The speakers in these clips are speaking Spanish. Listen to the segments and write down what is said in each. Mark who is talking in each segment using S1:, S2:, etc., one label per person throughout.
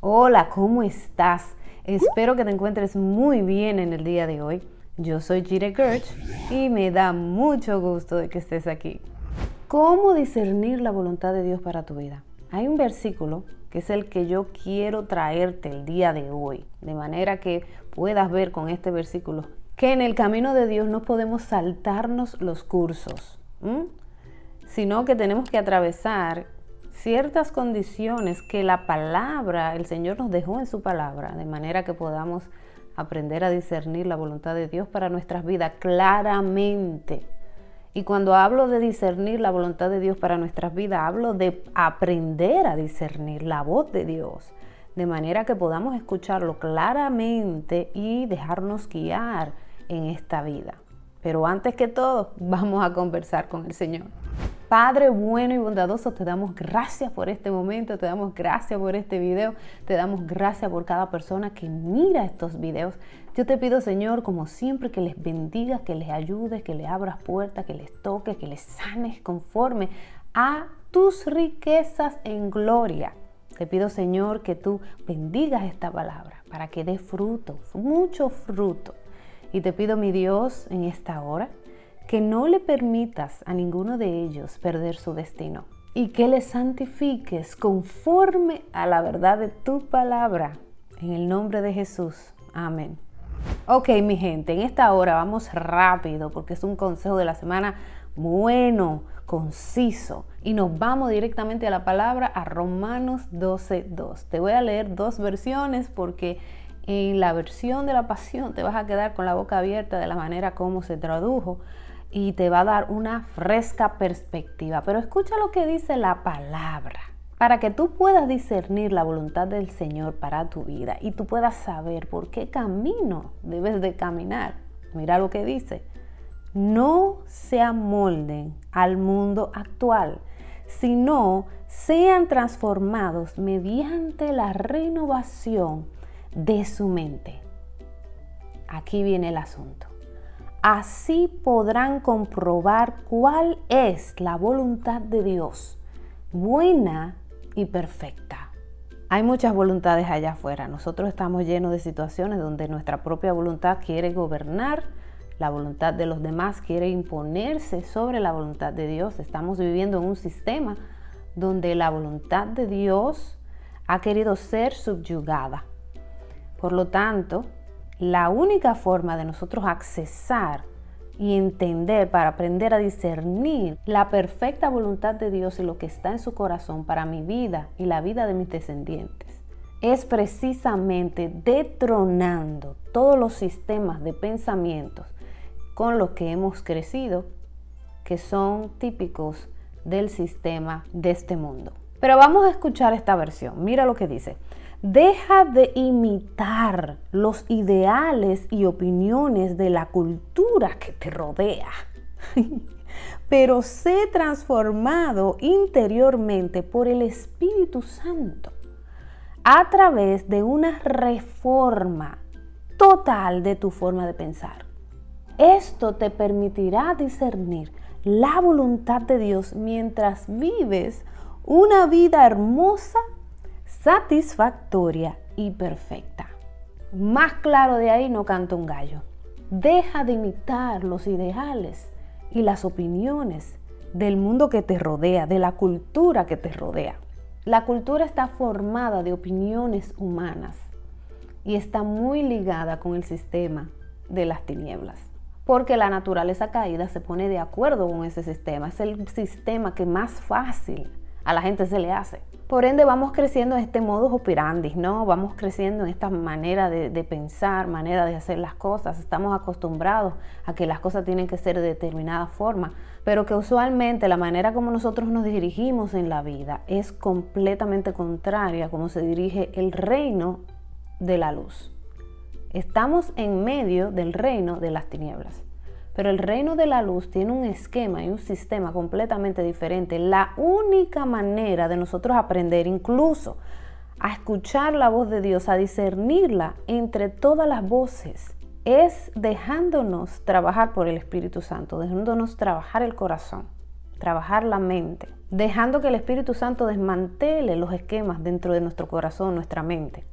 S1: Hola, ¿cómo estás? Espero que te encuentres muy bien en el día de hoy. Yo soy Jire Gerch y me da mucho gusto de que estés aquí. ¿Cómo discernir la voluntad de Dios para tu vida? Hay un versículo que es el que yo quiero traerte el día de hoy, de manera que puedas ver con este versículo que en el camino de Dios no podemos saltarnos los cursos, sino que tenemos que atravesar ciertas condiciones que la palabra, el Señor nos dejó en su palabra, de manera que podamos aprender a discernir la voluntad de Dios para nuestras vidas claramente. Y cuando hablo de discernir la voluntad de Dios para nuestras vidas, hablo de aprender a discernir la voz de Dios, de manera que podamos escucharlo claramente y dejarnos guiar en esta vida. Pero antes que todo, vamos a conversar con el Señor. Padre bueno y bondadoso, te damos gracias por este momento, te damos gracias por este video, te damos gracias por cada persona que mira estos videos. Yo te pido, Señor, como siempre, que les bendigas, que les ayudes, que les abras puertas, que les toques, que les sanes conforme a tus riquezas en gloria. Te pido, Señor, que tú bendigas esta palabra para que dé fruto, mucho fruto. Y te pido, mi Dios, en esta hora, que no le permitas a ninguno de ellos perder su destino y que les santifiques conforme a la verdad de tu palabra. En el nombre de Jesús. Amén. Ok, mi gente, en esta hora vamos rápido porque es un consejo de la semana bueno, conciso. Y nos vamos directamente a la palabra, a Romanos 12.2. Te voy a leer dos versiones porque en la versión de la pasión te vas a quedar con la boca abierta de la manera como se tradujo y te va a dar una fresca perspectiva. Pero escucha lo que dice la palabra para que tú puedas discernir la voluntad del Señor para tu vida y tú puedas saber por qué camino debes de caminar. Mira lo que dice. No se amolden al mundo actual, sino sean transformados mediante la renovación de su mente. Aquí viene el asunto. Así podrán comprobar cuál es la voluntad de Dios, buena y perfecta. Hay muchas voluntades allá afuera. Nosotros estamos llenos de situaciones donde nuestra propia voluntad quiere gobernar, la voluntad de los demás quiere imponerse sobre la voluntad de Dios. Estamos viviendo en un sistema donde la voluntad de Dios ha querido ser subyugada. Por lo tanto, la única forma de nosotros accesar y entender, para aprender a discernir la perfecta voluntad de Dios y lo que está en su corazón para mi vida y la vida de mis descendientes, es precisamente detronando todos los sistemas de pensamientos con los que hemos crecido, que son típicos del sistema de este mundo. Pero vamos a escuchar esta versión. Mira lo que dice. Deja de imitar los ideales y opiniones de la cultura que te rodea, pero sé transformado interiormente por el Espíritu Santo a través de una reforma total de tu forma de pensar. Esto te permitirá discernir la voluntad de Dios mientras vives una vida hermosa satisfactoria y perfecta. Más claro de ahí no canta un gallo. Deja de imitar los ideales y las opiniones del mundo que te rodea, de la cultura que te rodea. La cultura está formada de opiniones humanas y está muy ligada con el sistema de las tinieblas. Porque la naturaleza caída se pone de acuerdo con ese sistema. Es el sistema que más fácil a la gente se le hace. Por ende, vamos creciendo en este modus operandi, ¿no? Vamos creciendo en esta manera de, de, pensar, manera de hacer las cosas. Estamos acostumbrados a que las cosas tienen que ser de determinada forma, pero que usualmente la manera como nosotros nos dirigimos en la vida es completamente contraria a cómo se dirige el reino de la luz. Estamos en medio del reino de las tinieblas. Pero el reino de la luz tiene un esquema y un sistema completamente diferente. La única manera de nosotros aprender incluso a escuchar la voz de Dios, a discernirla entre todas las voces, es dejándonos trabajar por el Espíritu Santo, dejándonos trabajar el corazón, trabajar la mente. dejando que el Espíritu Santo desmantele los esquemas dentro de nuestro corazón, nuestra mente.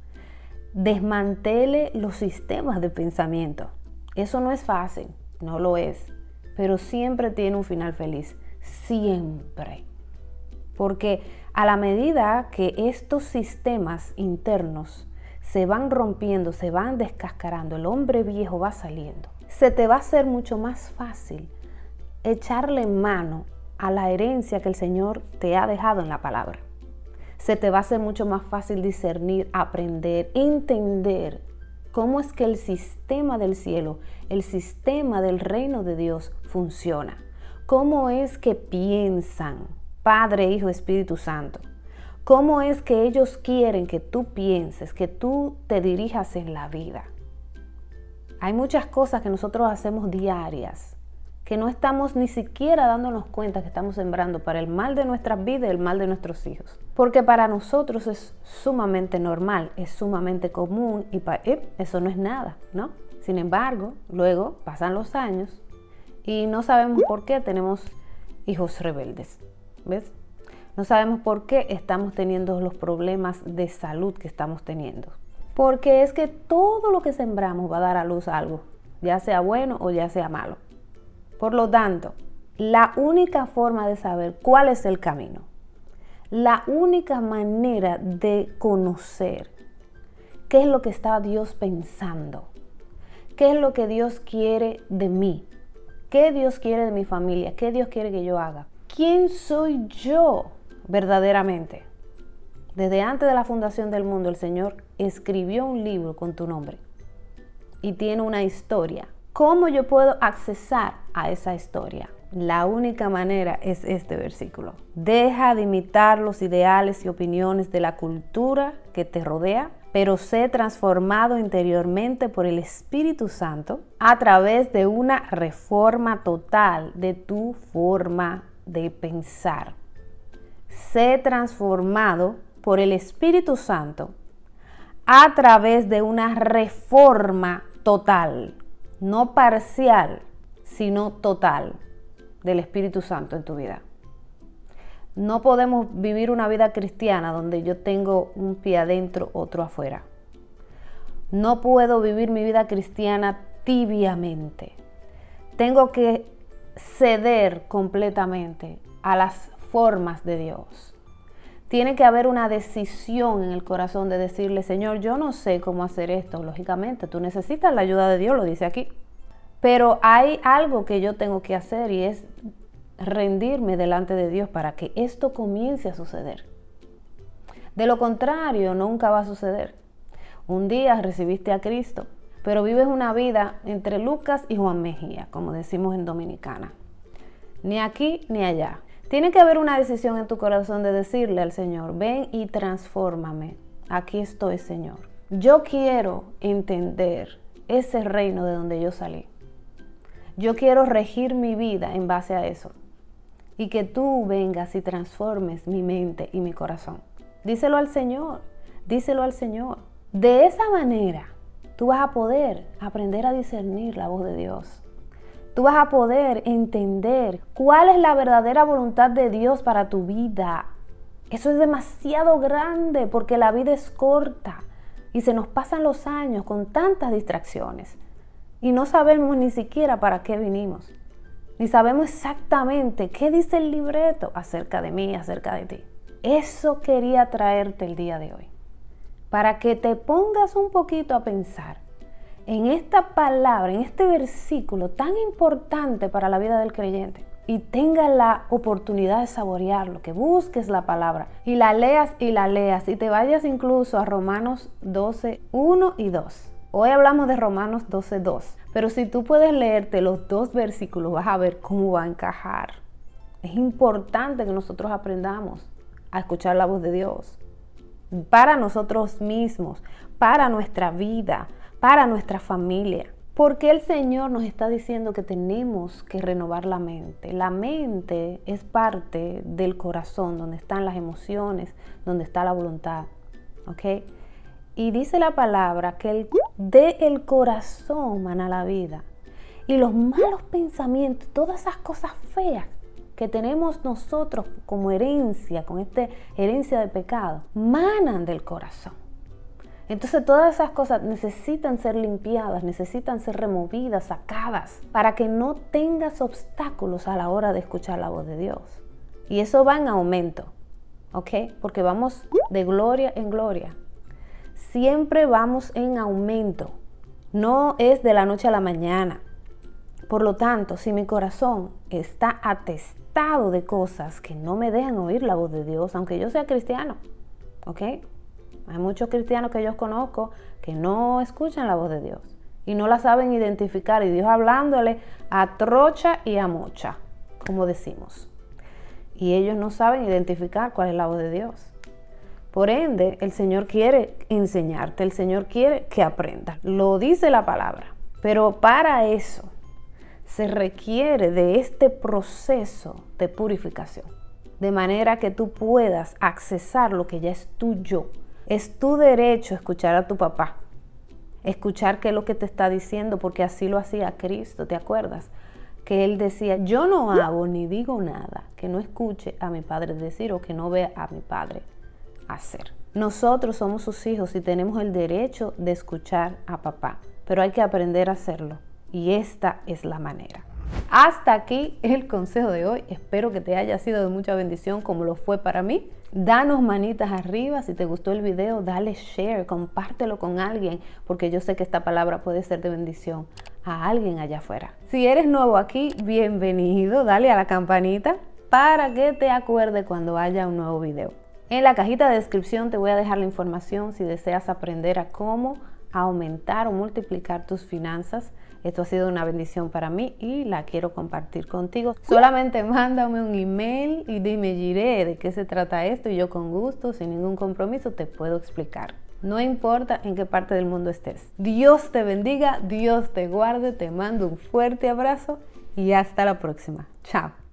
S1: Desmantele los sistemas de pensamiento. Eso no es fácil, no lo es, pero siempre tiene un final feliz, siempre. Porque a la medida que estos sistemas internos se van rompiendo, se van descascarando, el hombre viejo va saliendo, se te va a hacer mucho más fácil echarle mano a la herencia que el Señor te ha dejado en la palabra. Se te va a hacer mucho más fácil discernir, aprender, entender cómo es que el sistema del cielo, el sistema del reino de Dios funciona. Cómo es que piensan Padre, Hijo, Espíritu Santo. Cómo es que ellos quieren que tú pienses, que tú te dirijas en la vida. Hay muchas cosas que nosotros hacemos diarias que no estamos ni siquiera dándonos cuenta que estamos sembrando para el mal de nuestras vidas y el mal de nuestros hijos. Porque para nosotros es sumamente normal, es sumamente común y para, eh, eso no es nada, ¿no? Sin embargo, luego pasan los años y no sabemos por qué tenemos hijos rebeldes, ¿ves? No sabemos por qué estamos teniendo los problemas de salud que estamos teniendo. Porque es que todo lo que sembramos va a dar a luz algo, ya sea bueno o ya sea malo. Por lo tanto, la única forma de saber cuál es el camino, la única manera de conocer qué es lo que está Dios pensando, qué es lo que Dios quiere de mí, qué Dios quiere de mi familia, qué Dios quiere que yo haga, quién soy yo verdaderamente. Desde antes de la fundación del mundo, el Señor escribió un libro con tu nombre y tiene una historia ¿Cómo yo puedo accesar a esa historia? La única manera es este versículo. Deja de imitar los ideales y opiniones de la cultura que te rodea, pero sé transformado interiormente por el Espíritu Santo a través de una reforma total de tu forma de pensar. Sé transformado por el Espíritu Santo a través de una reforma total no parcial, sino total del Espíritu Santo en tu vida. No podemos vivir una vida cristiana donde yo tengo un pie adentro, otro afuera. No puedo vivir mi vida cristiana tibiamente. Tengo que ceder completamente a las formas de Dios. Tiene que haber una decisión en el corazón de decirle, Señor, yo no sé cómo hacer esto. Lógicamente, tú necesitas la ayuda de Dios, lo dice aquí. Pero hay algo que yo tengo que hacer y es rendirme delante de Dios para que esto comience a suceder. De lo contrario, nunca va a suceder. Un día recibiste a Cristo, pero vives una vida entre Lucas y Juan Mejía, como decimos en Dominicana. Ni aquí ni allá. Tiene que haber una decisión en tu corazón de decirle al Señor, ven y transfórmame. Aquí estoy, Señor. Yo quiero entender ese reino de donde yo salí. Yo quiero regir mi vida en base a eso. Y que tú vengas y transformes mi mente y mi corazón. Díselo al Señor, díselo al Señor. De esa manera, tú vas a poder aprender a discernir la voz de Dios tú vas a poder entender cuál es la verdadera voluntad de Dios para tu vida. Eso es demasiado grande porque la vida es corta y se nos pasan los años con tantas distracciones y no sabemos ni siquiera para qué vinimos. Ni sabemos exactamente qué dice el libreto acerca de mí, acerca de ti. Eso quería traerte el día de hoy. Para que te pongas un poquito a pensar en esta palabra, en este versículo tan importante para la vida del creyente y tenga la oportunidad de saborearlo, que busques la palabra y la leas y la leas y te vayas incluso a Romanos 12, 1 y 2. Hoy hablamos de Romanos 12, 2, pero si tú puedes leerte los dos versículos vas a ver cómo va a encajar. Es importante que nosotros aprendamos a escuchar la voz de Dios para nosotros mismos, para nuestra vida, para nuestra familia. Porque el Señor nos está diciendo que tenemos que renovar la mente. La mente es parte del corazón, donde están las emociones, donde está la voluntad. ¿Ok? Y dice la palabra que el, de el corazón mana la vida. Y los malos pensamientos, todas esas cosas feas que tenemos nosotros como herencia, con esta herencia de pecado, manan del corazón. Entonces todas esas cosas necesitan ser limpiadas, necesitan ser removidas, sacadas, para que no tengas obstáculos a la hora de escuchar la voz de Dios. Y eso va en aumento, ¿ok? Porque vamos de gloria en gloria. Siempre vamos en aumento. No es de la noche a la mañana. Por lo tanto, si mi corazón está atestado de cosas que no me dejan oír la voz de Dios, aunque yo sea cristiano, ¿ok? Hay muchos cristianos que yo conozco que no escuchan la voz de Dios y no la saben identificar y Dios hablándole a trocha y a mocha, como decimos. Y ellos no saben identificar cuál es la voz de Dios. Por ende, el Señor quiere enseñarte, el Señor quiere que aprendas. Lo dice la palabra. Pero para eso se requiere de este proceso de purificación. De manera que tú puedas accesar lo que ya es tuyo es tu derecho escuchar a tu papá, escuchar qué es lo que te está diciendo, porque así lo hacía Cristo, ¿te acuerdas? Que él decía, yo no hago ni digo nada que no escuche a mi padre decir o que no vea a mi padre hacer. Nosotros somos sus hijos y tenemos el derecho de escuchar a papá, pero hay que aprender a hacerlo y esta es la manera. Hasta aquí el consejo de hoy. Espero que te haya sido de mucha bendición como lo fue para mí. Danos manitas arriba. Si te gustó el video, dale share, compártelo con alguien, porque yo sé que esta palabra puede ser de bendición a alguien allá afuera. Si eres nuevo aquí, bienvenido. Dale a la campanita para que te acuerde cuando haya un nuevo video. En la cajita de descripción te voy a dejar la información si deseas aprender a cómo aumentar o multiplicar tus finanzas esto ha sido una bendición para mí y la quiero compartir contigo. Solamente mándame un email y dime, Giré, de qué se trata esto y yo con gusto, sin ningún compromiso, te puedo explicar. No importa en qué parte del mundo estés. Dios te bendiga, Dios te guarde, te mando un fuerte abrazo y hasta la próxima. Chao.